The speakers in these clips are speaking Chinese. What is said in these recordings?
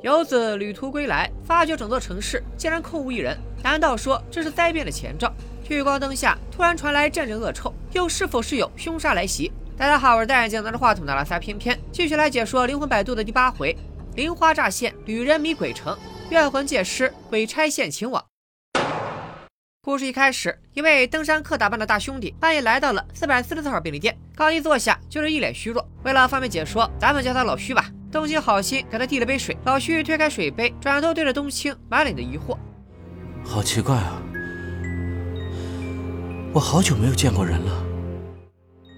游子旅途归来，发觉整座城市竟然空无一人，难道说这是灾变的前兆？聚光灯下突然传来阵阵恶臭，又是否是有凶杀来袭？大家好，我是戴眼镜拿着话筒的拉撒偏偏，继续来解说《灵魂摆渡》的第八回：灵花乍现，旅人迷鬼城，怨魂借尸，鬼差现情网。故事一开始，一位登山客打扮的大兄弟半夜来到了四百四十四号便利店，刚一坐下就是一脸虚弱。为了方便解说，咱们叫他老虚吧。冬青好心给他递了杯水，老徐推开水杯，转头对着冬青满脸的疑惑：“好奇怪啊，我好久没有见过人了。”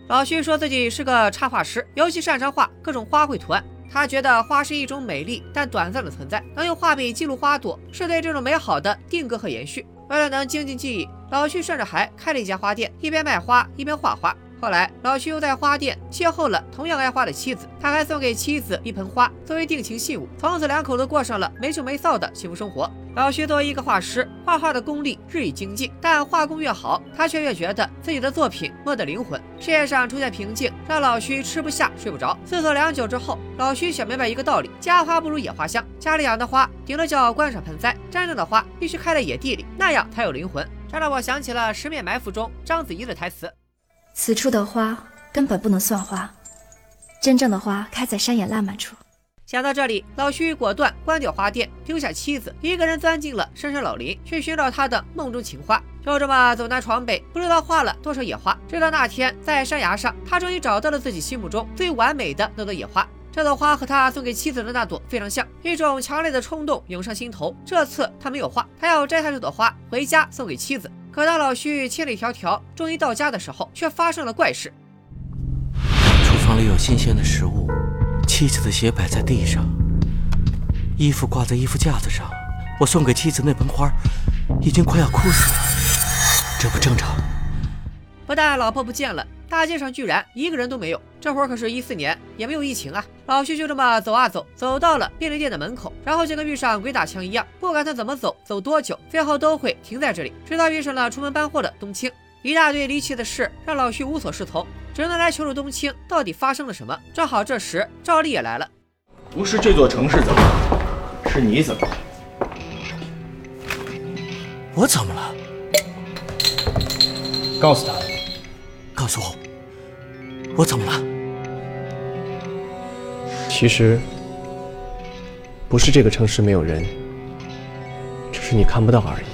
老徐说自己是个插画师，尤其擅长画各种花卉图案。他觉得花是一种美丽但短暂的存在，能用画笔记录花朵，是对这种美好的定格和延续。为了能精进技艺，老徐甚至还开了一家花店，一边卖花一边画花。后来，老徐又在花店邂逅了同样爱花的妻子，他还送给妻子一盆花作为定情信物。从此，两口子过上了没羞没臊的幸福生活。老徐作为一个画师，画画的功力日益精进，但画工越好，他却越觉得自己的作品没得灵魂。事业上出现瓶颈，让老徐吃不下睡不着。思索良久之后，老徐想明白一个道理：家花不如野花香。家里养的花顶多叫观赏盆栽，真正的花必须开在野地里，那样才有灵魂。这让我想起了《十面埋伏》中章子怡的台词。此处的花根本不能算花，真正的花开在山野烂漫处。想到这里，老徐果断关掉花店，丢下妻子，一个人钻进了深山老林，去寻找他的梦中情花。就这么走南闯北，不知道画了多少野花。直到那天，在山崖上，他终于找到了自己心目中最完美的那朵野花。这朵花和他送给妻子的那朵非常像，一种强烈的冲动涌上心头。这次他没有画，他要摘下这朵花回家送给妻子。可当老徐千里迢迢终于到家的时候，却发生了怪事。厨房里有新鲜的食物，妻子的鞋摆在地上，衣服挂在衣服架子上。我送给妻子那盆花，已经快要枯死了，这不正常。不但老婆不见了。大街上居然一个人都没有，这会儿可是一四年，也没有疫情啊。老徐就这么走啊走，走到了便利店的门口，然后就跟遇上鬼打墙一样，不管他怎么走，走多久，最后都会停在这里。直到遇上了出门搬货的冬青，一大堆离奇的事让老徐无所适从，只能来求助冬青，到底发生了什么？正好这时赵丽也来了，不是这座城市怎么了，是你怎么了？我怎么了？告诉他，告诉我。我怎么了？其实不是这个城市没有人，只是你看不到而已。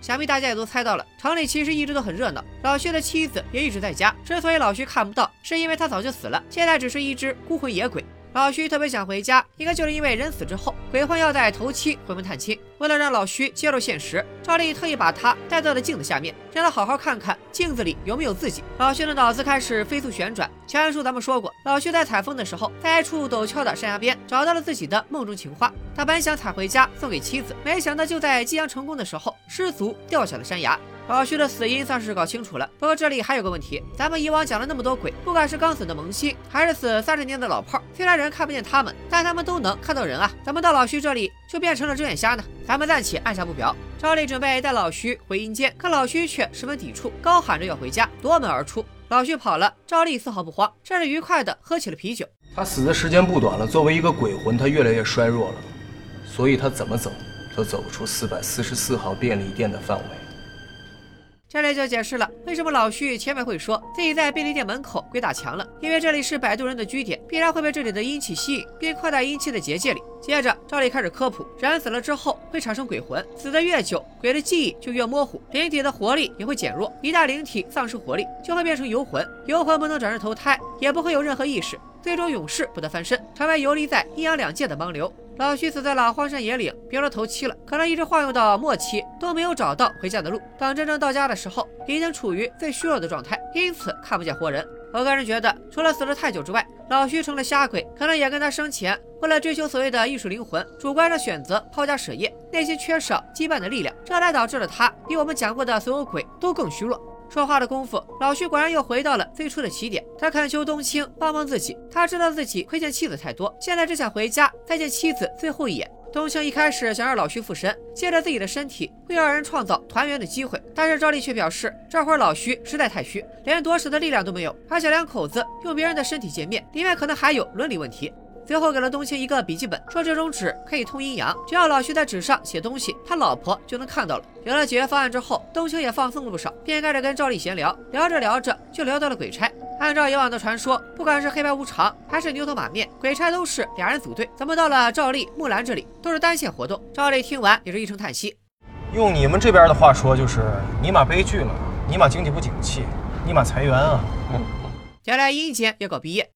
想必大家也都猜到了，城里其实一直都很热闹，老薛的妻子也一直在家。之所以老薛看不到，是因为他早就死了，现在只是一只孤魂野鬼。老徐特别想回家，应该就是因为人死之后，鬼魂要在头七回门探亲。为了让老徐接受现实，赵丽特意把他带到了镜子下面，让他好好看看镜子里有没有自己。老徐的脑子开始飞速旋转。前文书咱们说过，老徐在采风的时候，在一处陡峭的山崖边找到了自己的梦中情花。他本想采回家送给妻子，没想到就在即将成功的时候，失足掉下了山崖。老徐的死因算是搞清楚了，不过这里还有个问题，咱们以往讲了那么多鬼，不管是刚死的萌新，还是死三十年的老炮，虽然人看不见他们，但他们都能看到人啊，怎么到老徐这里就变成了睁眼瞎呢？咱们暂且按下不表。赵丽准备带老徐回阴间，可老徐却十分抵触，高喊着要回家，夺门而出。老徐跑了，赵丽丝毫不慌，甚至愉快地喝起了啤酒。他死的时间不短了，作为一个鬼魂，他越来越衰弱了，所以他怎么走都走不出四百四十四号便利店的范围。这里就解释了为什么老徐前面会说自己在便利店门口鬼打墙了，因为这里是摆渡人的居点，必然会被这里的阴气吸引，并扩大阴气的结界里。接着，赵丽开始科普：人死了之后会产生鬼魂，死得越久，鬼的记忆就越模糊，灵体的活力也会减弱。一旦灵体丧失活力，就会变成游魂，游魂不能转世投胎，也不会有任何意识，最终永世不得翻身，成为游离在阴阳两界的盲流。老徐死在了荒山野岭，别说头七了，可能一直晃悠到末期都没有找到回家的路。等真正到家的时候，已经处于最虚弱的状态，因此看不见活人。我个人觉得，除了死了太久之外，老徐成了瞎鬼，可能也跟他生前为了追求所谓的艺术灵魂，主观上选择抛家舍业，内心缺少羁绊的力量，这才导致了他比我们讲过的所有鬼都更虚弱。说话的功夫，老徐果然又回到了最初的起点。他恳求冬青帮帮自己，他知道自己亏欠妻子太多，现在只想回家再见妻子最后一眼。冬青一开始想让老徐附身，借着自己的身体为二人创造团圆的机会，但是赵丽却表示，这会儿老徐实在太虚，连夺舍的力量都没有，而且两口子用别人的身体见面，里面可能还有伦理问题。随后给了冬青一个笔记本，说这种纸可以通阴阳，只要老徐在纸上写东西，他老婆就能看到了。有了解决方案之后，冬青也放松了不少，便开始跟赵丽闲聊，聊着聊着就聊到了鬼差。按照以往的传说，不管是黑白无常还是牛头马面，鬼差都是俩人组队，怎么到了赵丽、木兰这里都是单线活动？赵丽听完也是一声叹息。用你们这边的话说，就是尼玛悲剧了，尼玛经济不景气，尼玛裁员啊！接下来阴间要搞毕业，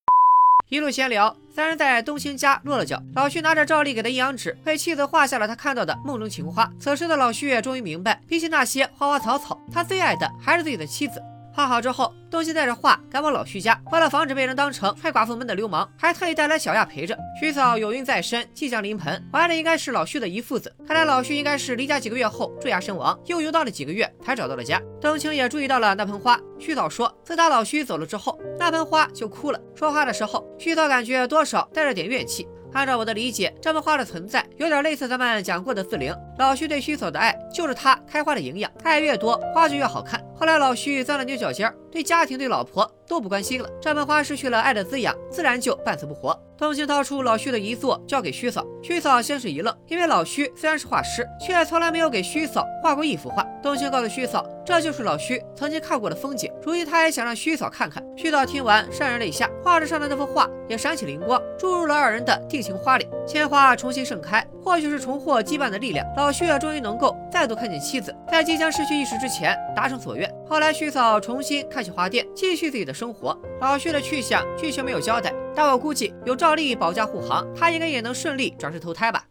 一路闲聊，三人在冬青家落了脚。老徐拿着赵丽给的阴阳纸，为妻子画下了他看到的梦中情花。此时的老徐也终于明白，比起那些花花草草，他最爱的还是自己的妻子。画好之后，东西带着画赶往老徐家。为了防止被人当成踹寡妇门的流氓，还特意带来小亚陪着。徐嫂有孕在身，即将临盆，怀的应该是老徐的姨父子。看来老徐应该是离家几个月后坠崖身亡，又游荡了几个月才找到了家。冬青也注意到了那盆花。徐嫂说，自打老徐走了之后，那盆花就枯了。说话的时候，徐嫂感觉多少带着点怨气。按照我的理解，这盆花的存在有点类似咱们讲过的四灵。老徐对虚嫂的爱就是他开花的营养，爱越多，花就越好看。后来老徐钻了牛角尖，对家庭对老婆都不关心了，这盆花失去了爱的滋养，自然就半死不活。冬青掏出老徐的遗作交给虚嫂，虚嫂先是一愣，因为老徐虽然是画师，却从来没有给虚嫂画过一幅画。冬青告诉虚嫂，这就是老徐曾经看过的风景，如今他也想让虚嫂看看。虚嫂听完潸然泪下，画纸上的那幅画也闪起灵光，注入了二人的定情花里。千花重新盛开，或许是重获羁绊的力量，老徐也终于能够再度看见妻子，在即将失去意识之前达成所愿。后来，徐嫂重新开起花店，继续自己的生活。老徐的去向，剧情没有交代，但我估计有赵丽保驾护航，他应该也能顺利转世投胎吧。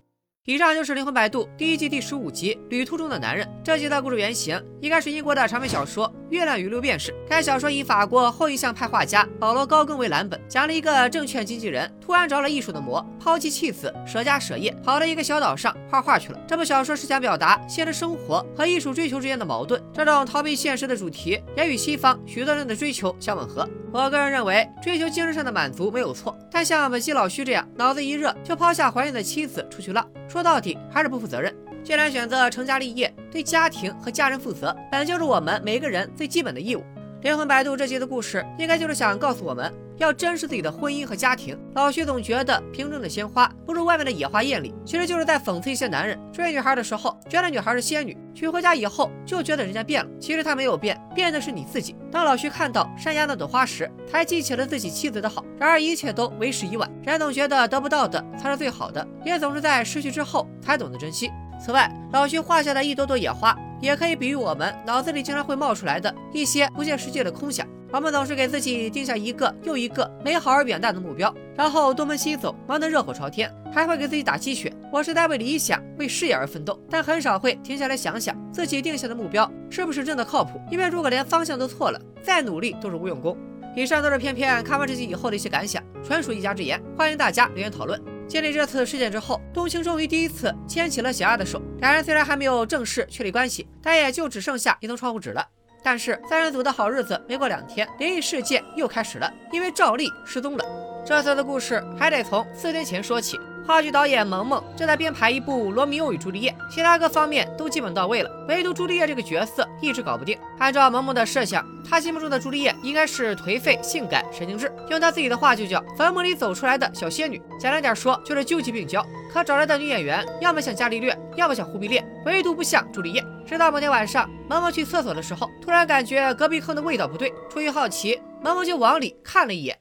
以上就是《灵魂摆渡》第一季第十五集《旅途中的男人》。这集的故事原型应该是英国的长篇小说《月亮与六便士》。该小说以法国后印象派画家保罗·高更为蓝本，讲了一个证券经纪人突然着了艺术的魔，抛弃妻子，舍家舍业，跑到一个小岛上画画去了。这部小说是想表达现实生活和艺术追求之间的矛盾。这种逃避现实的主题也与西方许多人的追求相吻合。我个人认为，追求精神上的满足没有错，但像本溪老徐这样，脑子一热就抛下怀孕的妻子出去浪。说到底还是不负责任。既然选择成家立业，对家庭和家人负责，本就是我们每个人最基本的义务。灵魂摆渡这集的故事，应该就是想告诉我们。要珍视自己的婚姻和家庭。老徐总觉得瓶中的鲜花不如外面的野花艳丽，其实就是在讽刺一些男人追女孩的时候，觉得女孩是仙女，娶回家以后就觉得人家变了。其实他没有变，变的是你自己。当老徐看到山崖那朵花时，才记起了自己妻子的好。然而一切都为时已晚，人总觉得得不到的才是最好的，也总是在失去之后才懂得珍惜。此外，老徐画下的一朵朵野花，也可以比喻我们脑子里经常会冒出来的一些不切实际的空想。我们总是给自己定下一个又一个美好而远大的目标，然后东奔西走，忙得热火朝天，还会给自己打鸡血。我是在为理想、为事业而奋斗，但很少会停下来想想自己定下的目标是不是真的靠谱。因为如果连方向都错了，再努力都是无用功。以上都是片片看完这集以后的一些感想，纯属一家之言，欢迎大家留言讨论。经历这次事件之后，冬青终于第一次牵起了小亚的手，两人虽然还没有正式确立关系，但也就只剩下一层窗户纸了。但是三人组的好日子没过两天，灵异事件又开始了，因为赵丽失踪了。这次的故事还得从四天前说起。话剧导演萌萌正在编排一部《罗密欧与朱丽叶》，其他各方面都基本到位了，唯独朱丽叶这个角色一直搞不定。按照萌萌的设想，他心目中的朱丽叶应该是颓废、性感、神经质，用他自己的话就叫坟墓里走出来的小仙女。简单点说，就是究极病娇。可找来的女演员，要么像伽利略，要么像忽必烈，唯独不像朱丽叶。直到某天晚上，萌萌去厕所的时候，突然感觉隔壁坑的味道不对，出于好奇，萌萌就往里看了一眼。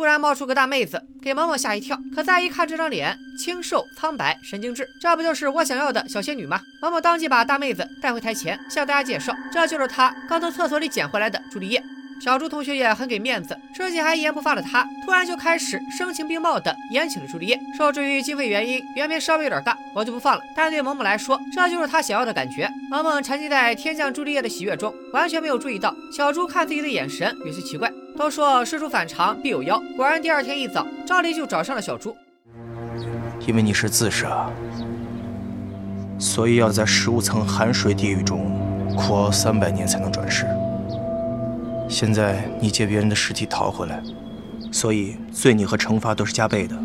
突然冒出个大妹子，给萌萌吓一跳。可再一看这张脸，清瘦苍白，神经质，这不就是我想要的小仙女吗？萌萌当即把大妹子带回台前，向大家介绍，这就是她刚从厕所里捡回来的朱丽叶。小朱同学也很给面子，之前还一言不发的他，突然就开始声情并茂的演起了朱丽叶。受制于经费原因，原片稍微有点尬，我就不放了。但对萌萌来说，这就是他想要的感觉。萌萌沉浸在天降朱丽叶的喜悦中，完全没有注意到小朱看自己的眼神有些奇怪。都说事出反常必有妖，果然第二天一早，赵丽就找上了小朱。因为你是自杀，所以要在十五层寒水地狱中苦熬三百年才能转世。现在你借别人的尸体逃回来，所以罪孽和惩罚都是加倍的。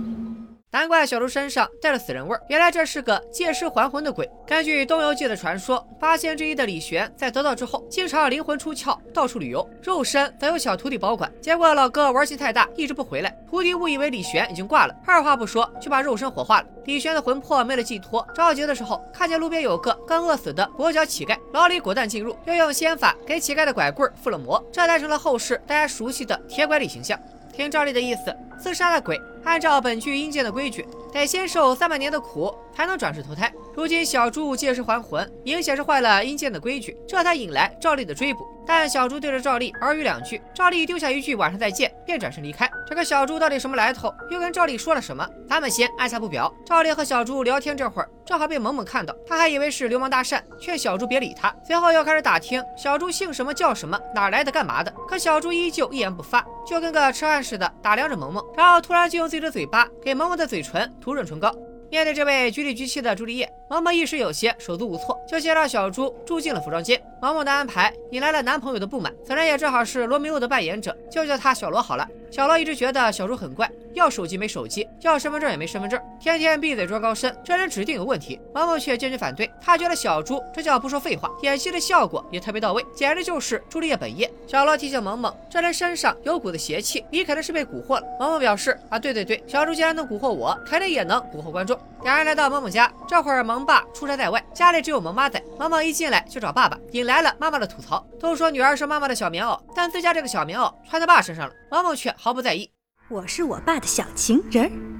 难怪小猪身上带着死人味儿，原来这是个借尸还魂的鬼。根据《东游记》的传说，八仙之一的李玄在得道之后，经常灵魂出窍，到处旅游，肉身则由小徒弟保管。结果老哥玩心太大，一直不回来，徒弟误以为李玄已经挂了，二话不说就把肉身火化了。李玄的魂魄没了寄托，着急的时候看见路边有个刚饿死的跛脚乞丐，老李果断进入，又用仙法给乞丐的拐棍附了魔，这才成了后世大家熟悉的铁拐李形象。听赵丽的意思，自杀的鬼按照本剧阴间的规矩，得先受三百年的苦才能转世投胎。如今小猪借尸还魂，明显是坏了阴间的规矩，这才引来赵丽的追捕。但小猪对着赵丽耳语两句，赵丽丢下一句“晚上再见”，便转身离开。这个小猪到底什么来头？又跟赵丽说了什么？咱们先按下不表。赵丽和小猪聊天这会儿，正好被萌萌看到，他还以为是流氓搭讪，劝小猪别理他。随后又开始打听小猪姓什么叫什么，哪来的干嘛的。可小猪依旧一言不发，就跟个痴汉似的打量着萌萌，然后突然就用自己的嘴巴给萌萌的嘴唇涂润唇膏。面对这位局里局气的朱丽叶，萌萌一时有些手足无措，就先让小猪住进了服装间。萌萌的安排引来了男朋友的不满，此人也正好是罗密欧的扮演者，就叫他小罗好了。小罗一直觉得小猪很怪，要手机没手机，要身份证也没身份证，天天闭嘴装高深，这人指定有问题。萌萌却坚决反对，他觉得小猪这叫不说废话，演戏的效果也特别到位，简直就是朱丽叶本业。小罗提醒萌萌，这人身上有股子邪气，你肯定是被蛊惑了。萌萌表示啊，对对对，小猪既然能蛊惑我，肯定也能蛊惑观众。两人来到萌萌家，这会儿萌萌爸出差在外，家里只有萌妈在。萌萌一进来就找爸爸，引来了妈妈的吐槽。都说女儿是妈妈的小棉袄，但自家这个小棉袄穿在爸身上了，萌萌却毫不在意。我是我爸的小情人。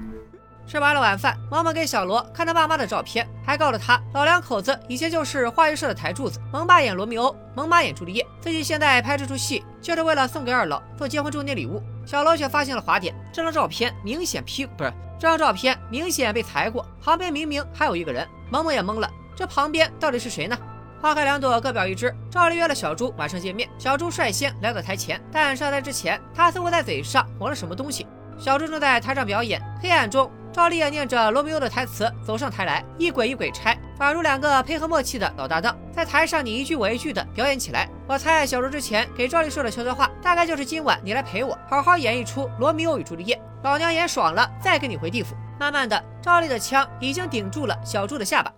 吃完了晚饭，萌萌给小罗看他爸妈的照片，还告诉他老两口子以前就是话剧社的台柱子。萌爸演罗密欧，萌妈演朱丽叶，自己现在拍这出戏就是为了送给二老做结婚周年礼物。小罗却发现了滑点，这张照片明显 P 不是，这张照片明显被裁过，旁边明明还有一个人。萌萌也懵了，这旁边到底是谁呢？花开两朵，各表一枝。赵丽约了小猪晚上见面，小猪率先来到台前，但上台之前，他似乎在嘴上抹了什么东西。小猪正在台上表演，黑暗中，赵丽也念着罗密欧的台词走上台来，一轨一轨拆，宛如两个配合默契的老搭档，在台上你一句我一句的表演起来。我猜小猪之前给赵丽说的悄悄话，大概就是今晚你来陪我，好好演一出罗密欧与朱丽叶，老娘演爽了再跟你回地府。慢慢的，赵丽的枪已经顶住了小猪的下巴，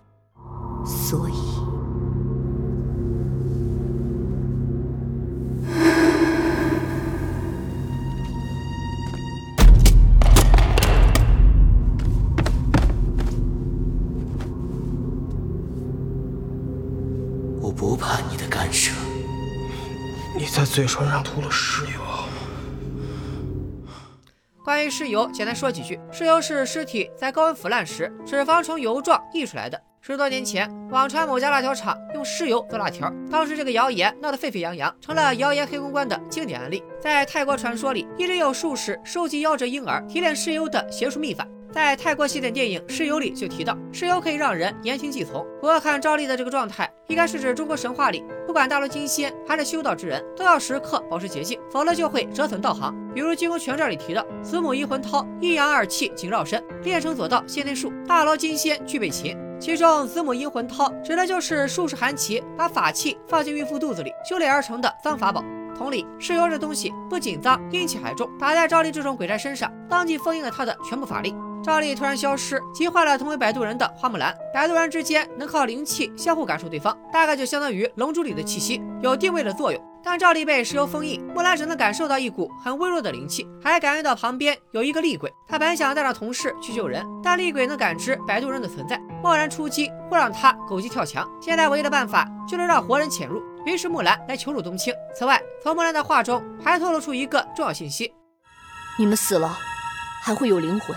所以。嘴唇上涂了尸油。关于尸油，简单说几句：尸油是尸体在高温腐烂时，脂肪从油状溢出来的。十多年前，网传某家辣条厂用尸油做辣条，当时这个谣言闹得沸沸扬扬，成了谣言黑公关的经典案例。在泰国传说里，一直有术士收集夭折婴儿提炼尸油的邪术秘法。在泰国系列电影《尸油》里就提到，尸油可以让人言听计从。不过看赵丽的这个状态，应该是指中国神话里，不管大罗金仙还是修道之人，都要时刻保持洁净，否则就会折损道行。比如《金庸全传》里提到，子母阴魂绦，阴阳二气紧绕身，炼成左道先天术，大罗金仙具备勤。其中子母阴魂绦指的就是术士韩琦把法器放进孕妇肚子里修炼而成的脏法宝。同理，尸油这东西不仅脏，阴气还重，打在赵丽这种鬼差身上，当即封印了他的全部法力。赵丽突然消失，急坏了同为摆渡人的花木兰。摆渡人之间能靠灵气相互感受对方，大概就相当于龙珠里的气息，有定位的作用。但赵丽被石油封印，木兰只能感受到一股很微弱的灵气，还感应到旁边有一个厉鬼。她本想带上同事去救人，但厉鬼能感知摆渡人的存在，贸然出击会让他狗急跳墙。现在唯一的办法就是让活人潜入，于是木兰来求助冬青。此外，从木兰的话中还透露出一个重要信息：你们死了，还会有灵魂。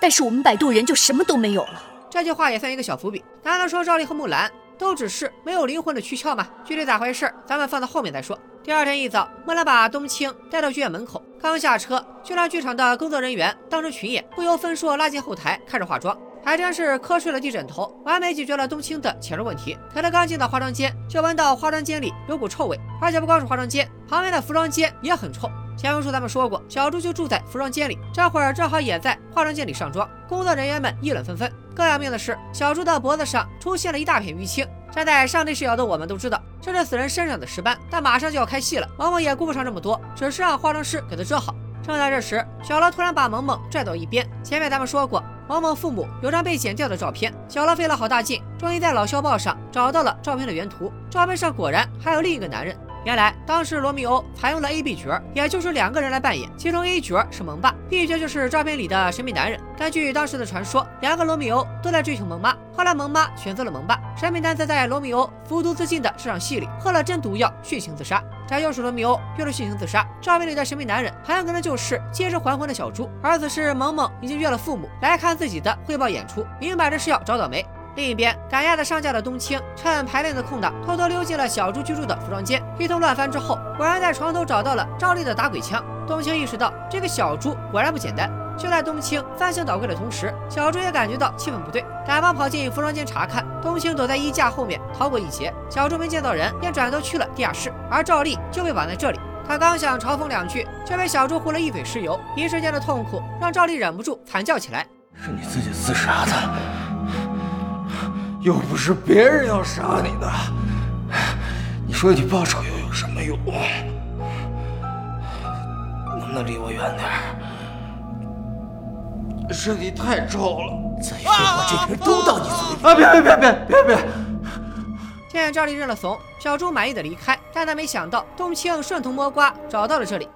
但是我们摆渡人就什么都没有了。这句话也算一个小伏笔。难道说赵丽和木兰都只是没有灵魂的躯壳吗？具体咋回事，咱们放到后面再说。第二天一早，木兰把冬青带到剧院门口，刚下车就让剧场的工作人员当成群演，不由分说拉进后台开始化妆，还真是瞌睡了地枕头，完美解决了冬青的潜入问题。可他刚进到化妆间，就闻到化妆间里有股臭味，而且不光是化妆间，旁边的服装间也很臭。前文书咱们说过，小猪就住在服装间里，这会儿正好也在化妆间里上妆。工作人员们议论纷纷。更要命的是，小猪的脖子上出现了一大片淤青。站在上帝视角的我们都知道，这是死人身上的尸斑。但马上就要开戏了，萌萌也顾不上这么多，只是让化妆师给他遮好。正在这时，小罗突然把萌萌拽到一边。前面咱们说过，萌萌父母有张被剪掉的照片。小罗费了好大劲，终于在老校报上找到了照片的原图。照片上果然还有另一个男人。原来当时罗密欧采用了 A、B 角，也就是两个人来扮演。其中 A 角是萌爸，B 角就是照片里的神秘男人。根据当时的传说，两个罗密欧都在追求萌妈，后来萌妈选择了萌爸。神秘男子在罗密欧服毒自尽的这场戏里喝了真毒药，殉情自杀。这又是罗密欧用了殉情自杀。照片里的神秘男人很有可能就是借尸还魂的小猪，而此时萌萌已经约了父母来看自己的汇报演出，明摆着是要找倒霉。另一边，赶鸭子上架的冬青趁排练的空档，偷偷溜进了小猪居住的服装间。一通乱翻之后，果然在床头找到了赵丽的打鬼枪。冬青意识到这个小猪果然不简单。就在冬青翻箱倒柜的同时，小猪也感觉到气氛不对，赶忙跑进服装间查看。冬青躲在衣架后面逃过一劫。小猪没见到人，便转头去了地下室，而赵丽就被绑在这里。他刚想嘲讽两句，却被小猪糊了一嘴石油。一瞬间的痛苦让赵丽忍不住惨叫起来：“是你自己自杀的。”又不是别人要杀你的，你说你报仇又有什么用？能不能离我远点？身体太臭了，再说我这瓶都到你嘴里！啊！别别别别别别！见赵丽认了怂，小朱满意的离开，但他没想到冬青顺藤摸瓜找到了这里。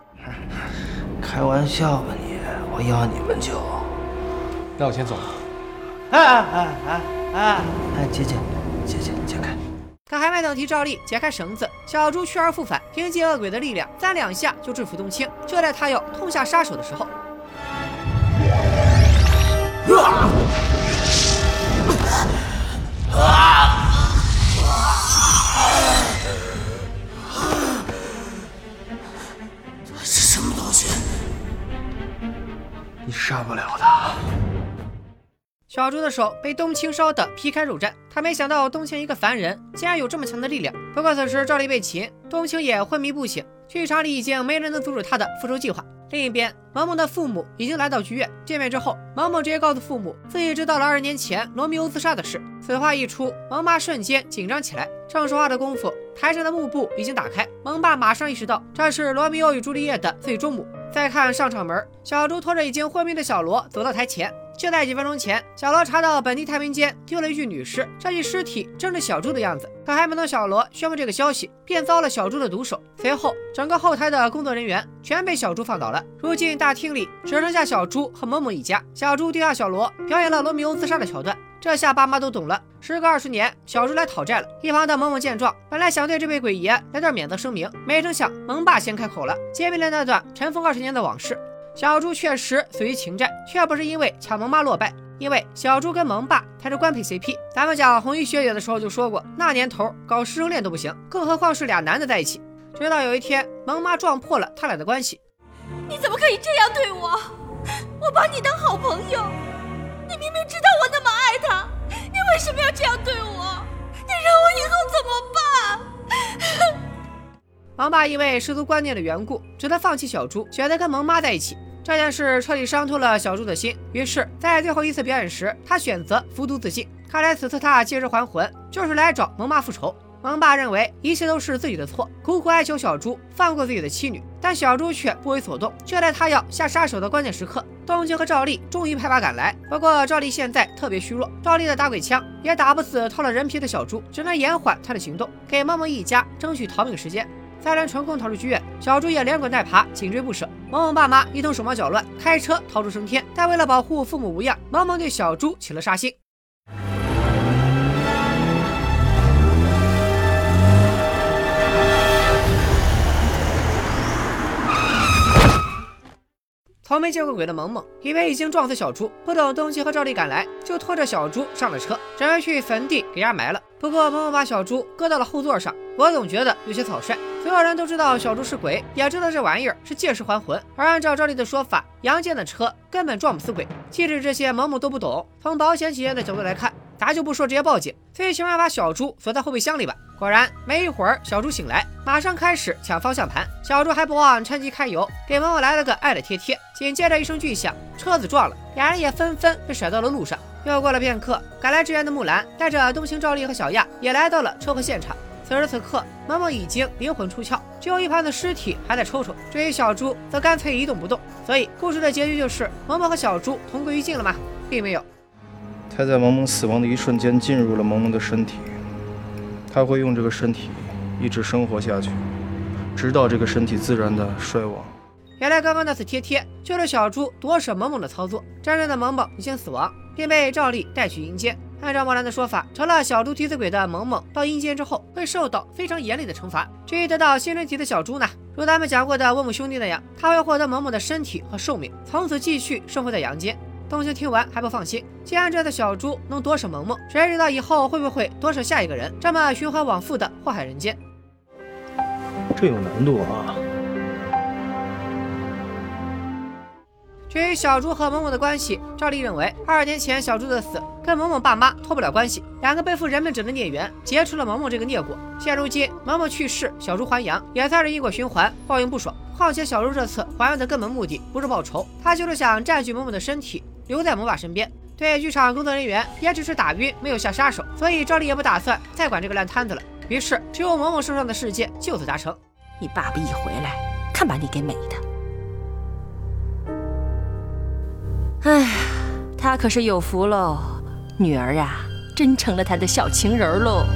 开玩笑吧你？我要你们就……那我先走了。哎哎哎哎！哎，哎，姐姐，姐姐，解开！可还没等提赵丽解开绳子，小猪去而复返，凭借恶鬼的力量，三两下就制服冬青。就在他要痛下杀手的时候，啊！啊！这是什么东西？你杀不了他。小猪的手被冬青烧得皮开肉绽，他没想到冬青一个凡人竟然有这么强的力量。不过此时赵丽被擒，冬青也昏迷不醒，剧场里已经没人能阻止他的复仇计划。另一边，萌萌的父母已经来到剧院，见面之后，萌萌直接告诉父母自己知道了二十年前罗密欧自杀的事。此话一出，萌妈瞬间紧张起来。正说话的功夫，台上的幕布已经打开，萌爸马上意识到这是罗密欧与朱丽叶的最终幕。再看上场门，小猪拖着已经昏迷的小罗走到台前。就在几分钟前，小罗查到本地太平间丢了一具女尸，这具尸体正是小猪的样子。可还没等小罗宣布这个消息，便遭了小猪的毒手。随后，整个后台的工作人员全被小猪放倒了。如今大厅里只剩下小猪和萌萌一家。小猪丢下小罗，表演了罗密欧自杀的桥段。这下爸妈都懂了。时隔二十年，小猪来讨债了。一旁的萌萌见状，本来想对这位鬼爷来段免责声明，没成想萌爸先开口了，揭秘了那段尘封二十年的往事。小猪确实死于情债，却不是因为抢萌妈落败，因为小猪跟萌爸才是官配 CP。咱们讲红衣学姐的时候就说过，那年头搞师生恋都不行，更何况是俩男的在一起。直到有一天，萌妈撞破了他俩的关系。你怎么可以这样对我？我把你当好朋友，你明明知道我那么爱他，你为什么要这样对我？你让我以后怎么办？萌爸因为失足观念的缘故，只得放弃小猪，选择跟萌妈在一起。这件事彻底伤透了小猪的心，于是，在最后一次表演时，他选择服毒自尽。看来此次他借尸还魂，就是来找萌妈复仇。萌爸认为一切都是自己的错，苦苦哀求小猪放过自己的妻女，但小猪却不为所动。就在他要下杀手的关键时刻，东青和赵丽终于派马赶来。不过赵丽现在特别虚弱，赵丽的打鬼枪也打不死套了人皮的小猪，只能延缓他的行动，给萌萌一家争取逃命时间。三人成功逃出剧院，小猪也连滚带爬，紧追不舍。萌萌爸妈一通手忙脚乱，开车逃出升天。但为了保护父母无恙，萌萌对小猪起了杀心。从没见过鬼的萌萌以为已经撞死小猪，不等冬青和赵丽赶来，就拖着小猪上了车，准备去坟地给压埋了。不过萌萌把小猪搁到了后座上，我总觉得有些草率。所有人都知道小猪是鬼，也知道这玩意儿是借尸还魂，而按照赵丽的说法，杨戬的车根本撞不死鬼。即使这些萌萌都不懂，从保险起见的角度来看，咱就不说直接报警，最起码把小猪锁在后备箱里吧。果然，没一会儿，小猪醒来，马上开始抢方向盘。小猪还不忘趁机揩油，给萌萌来了个爱的贴贴。紧接着一声巨响，车子撞了，俩人也纷纷被甩到了路上。又过了片刻，赶来支援的木兰带着冬青、赵丽和小亚也来到了车祸现场。此时此刻，萌萌已经灵魂出窍，只有一旁的尸体还在抽抽。至于小猪，则干脆一动不动。所以，故事的结局就是萌萌和小猪同归于尽了吗？并没有。他在萌萌死亡的一瞬间进入了萌萌的身体，他会用这个身体一直生活下去，直到这个身体自然的衰亡。原来刚刚那次贴贴就是小猪夺舍萌萌的操作，真正的萌萌已经死亡，并被赵丽带去阴间。按照莫兰的说法，成了小猪替死鬼的萌萌到阴间之后会受到非常严厉的惩罚。至于得到新身体的小猪呢？如咱们讲过的温姆兄弟那样，他会获得萌萌的身体和寿命，从此继续生活在阳间。东星听完还不放心，既然这次小猪能夺舍萌萌，谁知道以后会不会夺舍下一个人？这么循环往复的祸害人间，这有难度啊！至于小猪和萌萌的关系，赵丽认为，二年前小猪的死跟萌萌爸妈脱不了关系，两个背负人们者的孽缘，结出了萌萌这个孽果。现如今萌萌去世，小猪还阳，也算是因果循环，报应不爽。况且小猪这次还阳的根本目的不是报仇，他就是想占据萌萌的身体，留在萌爸身边。对剧场工作人员也只是打晕，没有下杀手，所以赵丽也不打算再管这个烂摊子了。于是，只有萌萌受伤的事件就此达成。你爸爸一回来，看把你给美的！哎呀，他可是有福喽，女儿啊，真成了他的小情人喽。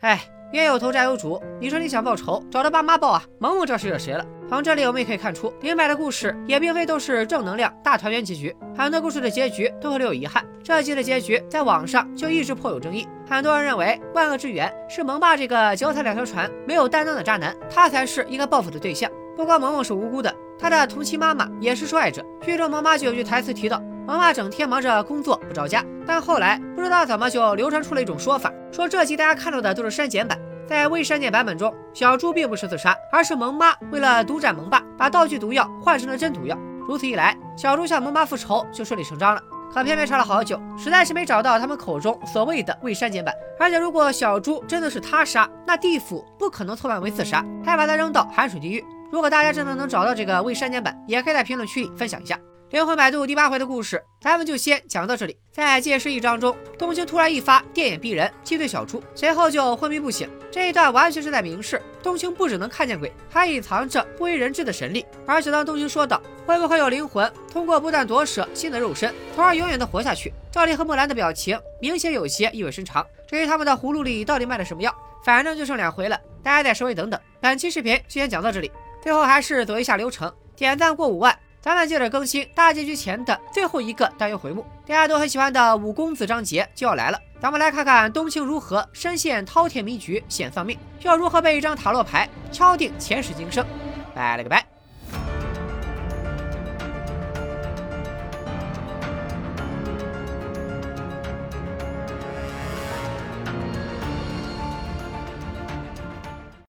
哎，冤有头债有主，你说你想报仇，找他爸妈报啊？萌萌这是惹谁了？从这里我们也可以看出，林白的故事也并非都是正能量大团圆结局，很多故事的结局都会留有遗憾。这集的结局在网上就一直颇有争议，很多人认为万恶之源是萌爸这个脚踩两条船、没有担当的渣男，他才是应该报复的对象。不光萌萌是无辜的，她的同期妈妈也是受害者。剧中萌妈就有句台词提到，萌妈整天忙着工作不着家。但后来不知道怎么就流传出了一种说法，说这集大家看到的都是删减版。在未删减版本中，小猪并不是自杀，而是萌妈为了独占萌爸，把道具毒药换成了真毒药。如此一来，小猪向萌妈复仇就顺理成章了。可偏偏查了好久，实在是没找到他们口中所谓的未删减版。而且如果小猪真的是他杀，那地府不可能错判为自杀，还把他扔到寒水地狱。如果大家真的能找到这个未删减版，也可以在评论区里分享一下。灵魂摆渡第八回的故事，咱们就先讲到这里。在借尸一章中，冬青突然一发电眼逼人，击退小猪，随后就昏迷不醒。这一段完全是在明示，冬青不只能看见鬼，还隐藏着不为人知的神力。而且当冬青说道会不会有灵魂通过不断夺舍新的肉身，从而永远的活下去，赵丽和木兰的表情明显有些意味深长。至于他们的葫芦里到底卖的什么药，反正就剩两回了，大家再稍微等等。本期视频就先讲到这里。最后还是走一下流程，点赞过五万，咱们接着更新大结局前的最后一个单元回目。大家都很喜欢的五公子章节就要来了，咱们来看看冬青如何深陷饕餮迷局险丧命，又如何被一张塔罗牌敲定前世今生。拜了个拜。